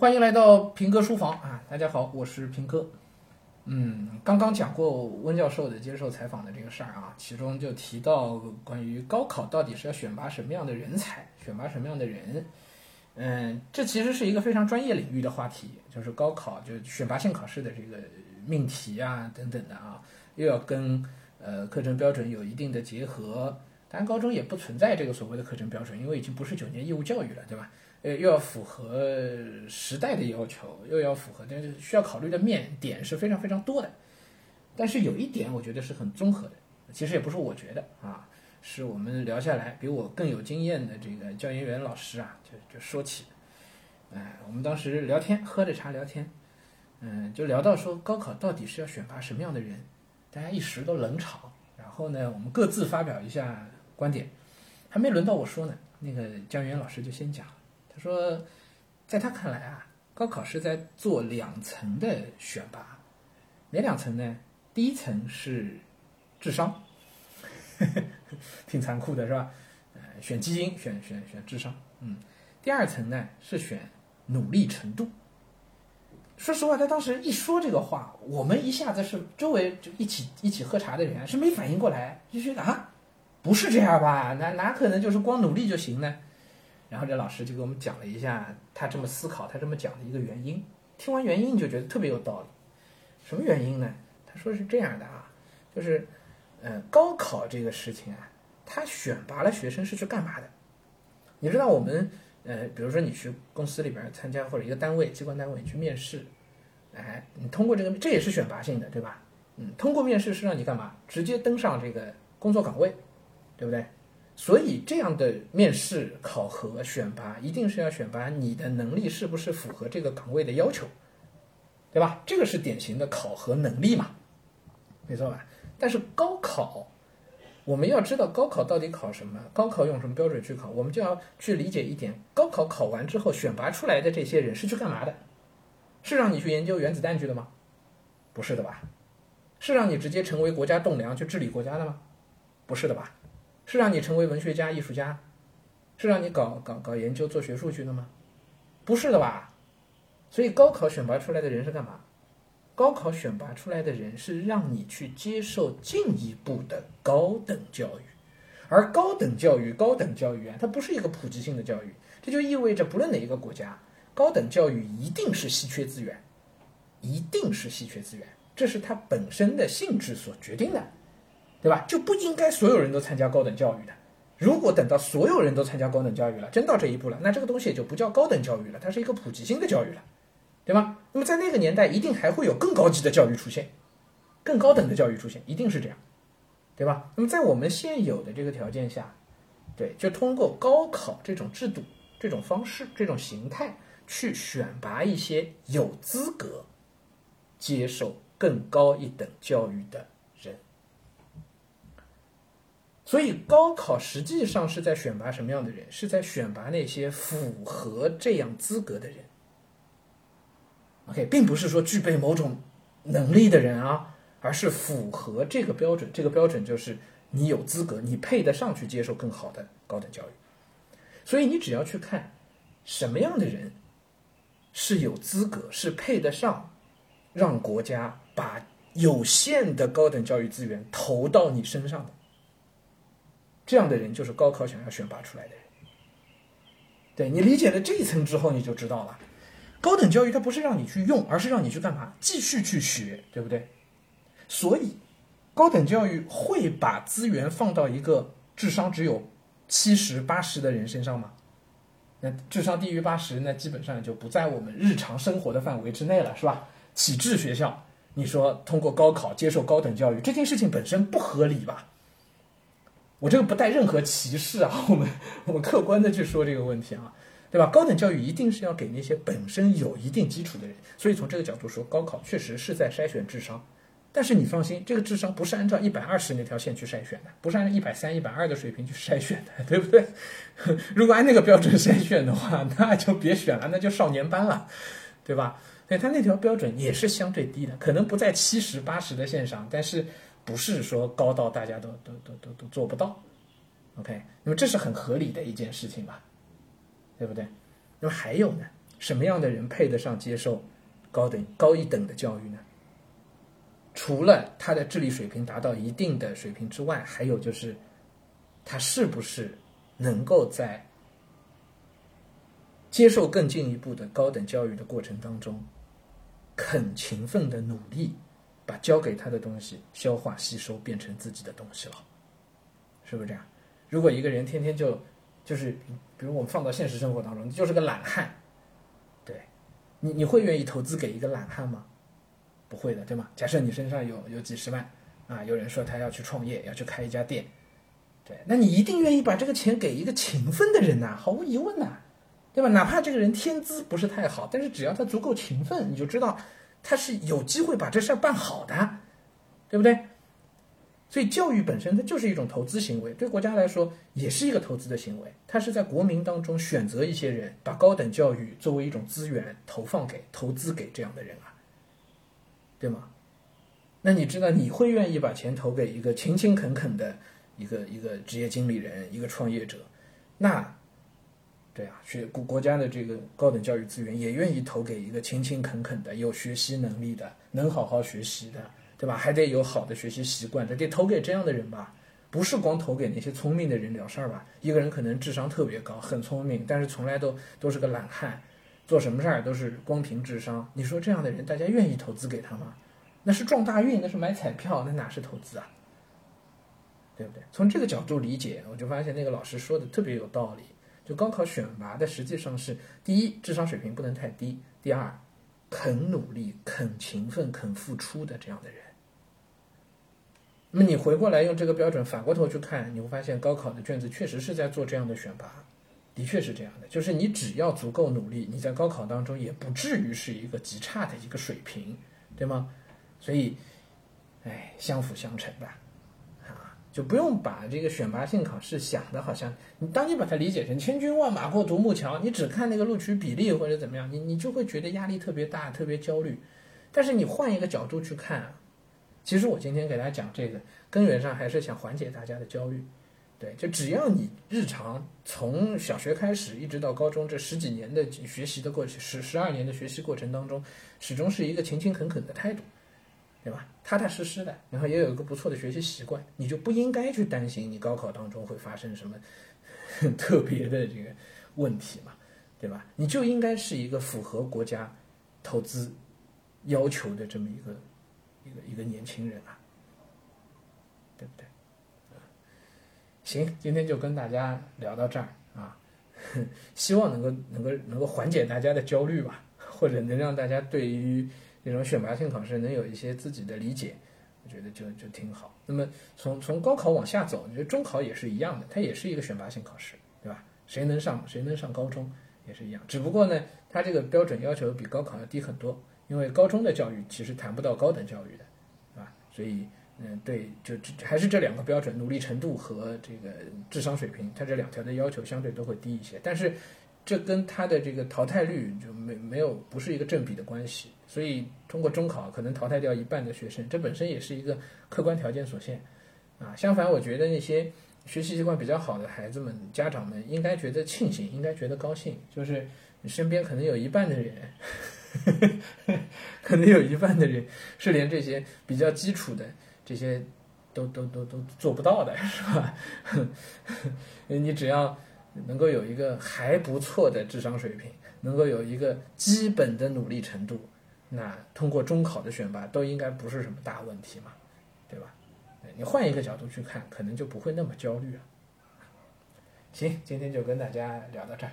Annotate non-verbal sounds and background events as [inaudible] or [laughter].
欢迎来到平哥书房啊！大家好，我是平哥。嗯，刚刚讲过温教授的接受采访的这个事儿啊，其中就提到关于高考到底是要选拔什么样的人才，选拔什么样的人。嗯，这其实是一个非常专业领域的话题，就是高考就选拔性考试的这个命题啊等等的啊，又要跟呃课程标准有一定的结合。当然，高中也不存在这个所谓的课程标准，因为已经不是九年义务教育了，对吧？呃，又要符合时代的要求，又要符合，但是需要考虑的面点是非常非常多的。但是有一点，我觉得是很综合的。其实也不是我觉得啊，是我们聊下来比我更有经验的这个教研员老师啊，就就说起。哎，我们当时聊天，喝着茶聊天，嗯，就聊到说高考到底是要选拔什么样的人，大家一时都冷场。然后呢，我们各自发表一下观点，还没轮到我说呢，那个教研员老师就先讲。说，在他看来啊，高考是在做两层的选拔，哪两层呢？第一层是智商，挺残酷的是吧？呃，选基因，选选选智商，嗯。第二层呢是选努力程度。说实话，他当时一说这个话，我们一下子是周围就一起一起喝茶的人是没反应过来，就觉得啊，不是这样吧？哪哪可能就是光努力就行呢？然后这老师就给我们讲了一下他这么思考、他这么讲的一个原因。听完原因，你就觉得特别有道理。什么原因呢？他说是这样的啊，就是，呃，高考这个事情啊，他选拔了学生是去干嘛的？你知道我们，呃，比如说你去公司里边参加或者一个单位、机关单位去面试，哎，你通过这个，这也是选拔性的，对吧？嗯，通过面试是让你干嘛？直接登上这个工作岗位，对不对？所以，这样的面试、考核、选拔，一定是要选拔你的能力是不是符合这个岗位的要求，对吧？这个是典型的考核能力嘛，没错吧？但是高考，我们要知道高考到底考什么，高考用什么标准去考，我们就要去理解一点：高考考完之后选拔出来的这些人是去干嘛的？是让你去研究原子弹去的吗？不是的吧？是让你直接成为国家栋梁去治理国家的吗？不是的吧？是让你成为文学家、艺术家，是让你搞搞搞研究、做学术去的吗？不是的吧？所以高考选拔出来的人是干嘛？高考选拔出来的人是让你去接受进一步的高等教育，而高等教育、高等教育啊，它不是一个普及性的教育，这就意味着不论哪一个国家，高等教育一定是稀缺资源，一定是稀缺资源，这是它本身的性质所决定的。对吧？就不应该所有人都参加高等教育的。如果等到所有人都参加高等教育了，真到这一步了，那这个东西也就不叫高等教育了，它是一个普及性的教育了，对吧？那么在那个年代，一定还会有更高级的教育出现，更高等的教育出现，一定是这样，对吧？那么在我们现有的这个条件下，对，就通过高考这种制度、这种方式、这种形态去选拔一些有资格接受更高一等教育的。所以高考实际上是在选拔什么样的人？是在选拔那些符合这样资格的人。OK，并不是说具备某种能力的人啊，而是符合这个标准。这个标准就是你有资格，你配得上去接受更好的高等教育。所以你只要去看什么样的人是有资格，是配得上让国家把有限的高等教育资源投到你身上的。这样的人就是高考想要选拔出来的人。对你理解了这一层之后，你就知道了，高等教育它不是让你去用，而是让你去干嘛？继续去学，对不对？所以，高等教育会把资源放到一个智商只有七十八十的人身上吗？那智商低于八十，那基本上就不在我们日常生活的范围之内了，是吧？启智学校，你说通过高考接受高等教育这件事情本身不合理吧？我这个不带任何歧视啊，[laughs] 我们我们客观的去说这个问题啊，对吧？高等教育一定是要给那些本身有一定基础的人，所以从这个角度说，高考确实是在筛选智商。但是你放心，这个智商不是按照一百二十那条线去筛选的，不是按照一百三、一百二的水平去筛选的，对不对？[laughs] 如果按那个标准筛选的话，那就别选了，那就少年班了，对吧？对，他那条标准也是相对低的，可能不在七十八十的线上，但是。不是说高到大家都都都都都做不到，OK，那么这是很合理的一件事情吧，对不对？那么还有呢，什么样的人配得上接受高等高一等的教育呢？除了他的智力水平达到一定的水平之外，还有就是他是不是能够在接受更进一步的高等教育的过程当中，肯勤奋的努力，把教给他的东西消化吸收，变成自己的东西了，是不是这样？如果一个人天天就就是，比如我们放到现实生活当中，你就是个懒汉，对，你你会愿意投资给一个懒汉吗？不会的，对吗？假设你身上有有几十万，啊，有人说他要去创业，要去开一家店，对，那你一定愿意把这个钱给一个勤奋的人呐，毫无疑问呐，对吧？哪怕这个人天资不是太好，但是只要他足够勤奋，你就知道他是有机会把这事儿办好的，对不对？所以教育本身它就是一种投资行为，对国家来说也是一个投资的行为。它是在国民当中选择一些人，把高等教育作为一种资源投放给、投资给这样的人啊。对吗？那你知道你会愿意把钱投给一个勤勤恳恳的一个一个职业经理人、一个创业者？那，对啊，学国国家的这个高等教育资源也愿意投给一个勤勤恳恳的、有学习能力的、能好好学习的，对吧？还得有好的学习习惯的，得投给这样的人吧？不是光投给那些聪明的人了事儿吧？一个人可能智商特别高，很聪明，但是从来都都是个懒汉。做什么事儿都是光凭智商，你说这样的人，大家愿意投资给他吗？那是撞大运，那是买彩票，那哪是投资啊？对不对？从这个角度理解，我就发现那个老师说的特别有道理。就高考选拔的实际上是：第一，智商水平不能太低；第二，肯努力、肯勤奋、肯付出的这样的人。那么你回过来用这个标准反过头去看，你会发现高考的卷子确实是在做这样的选拔。的确是这样的，就是你只要足够努力，你在高考当中也不至于是一个极差的一个水平，对吗？所以，哎，相辅相成吧，就不用把这个选拔性考试想的好像你，当你把它理解成千军万马过独木桥，你只看那个录取比例或者怎么样，你你就会觉得压力特别大，特别焦虑。但是你换一个角度去看，其实我今天给大家讲这个，根源上还是想缓解大家的焦虑。对，就只要你日常从小学开始一直到高中这十几年的学习的过去，十十二年的学习过程当中，始终是一个勤勤恳恳的态度，对吧？踏踏实实的，然后也有一个不错的学习习惯，你就不应该去担心你高考当中会发生什么 [laughs] 特别的这个问题嘛，对吧？你就应该是一个符合国家投资要求的这么一个一个一个年轻人啊，对不对？行，今天就跟大家聊到这儿啊，[laughs] 希望能够能够能够缓解大家的焦虑吧，或者能让大家对于这种选拔性考试能有一些自己的理解，我觉得就就挺好。那么从从高考往下走，我觉得中考也是一样的，它也是一个选拔性考试，对吧？谁能上谁能上高中也是一样，只不过呢，它这个标准要求比高考要低很多，因为高中的教育其实谈不到高等教育的，对吧？所以。嗯，对，就还是这两个标准，努力程度和这个智商水平，它这两条的要求相对都会低一些。但是，这跟他的这个淘汰率就没没有不是一个正比的关系。所以，通过中考可能淘汰掉一半的学生，这本身也是一个客观条件所限。啊，相反，我觉得那些学习习惯比较好的孩子们，家长们应该觉得庆幸，应该觉得高兴，就是你身边可能有一半的人，[laughs] 可能有一半的人是连这些比较基础的。这些都都都都做不到的是吧？[laughs] 你只要能够有一个还不错的智商水平，能够有一个基本的努力程度，那通过中考的选拔都应该不是什么大问题嘛，对吧？你换一个角度去看，可能就不会那么焦虑了。行，今天就跟大家聊到这儿。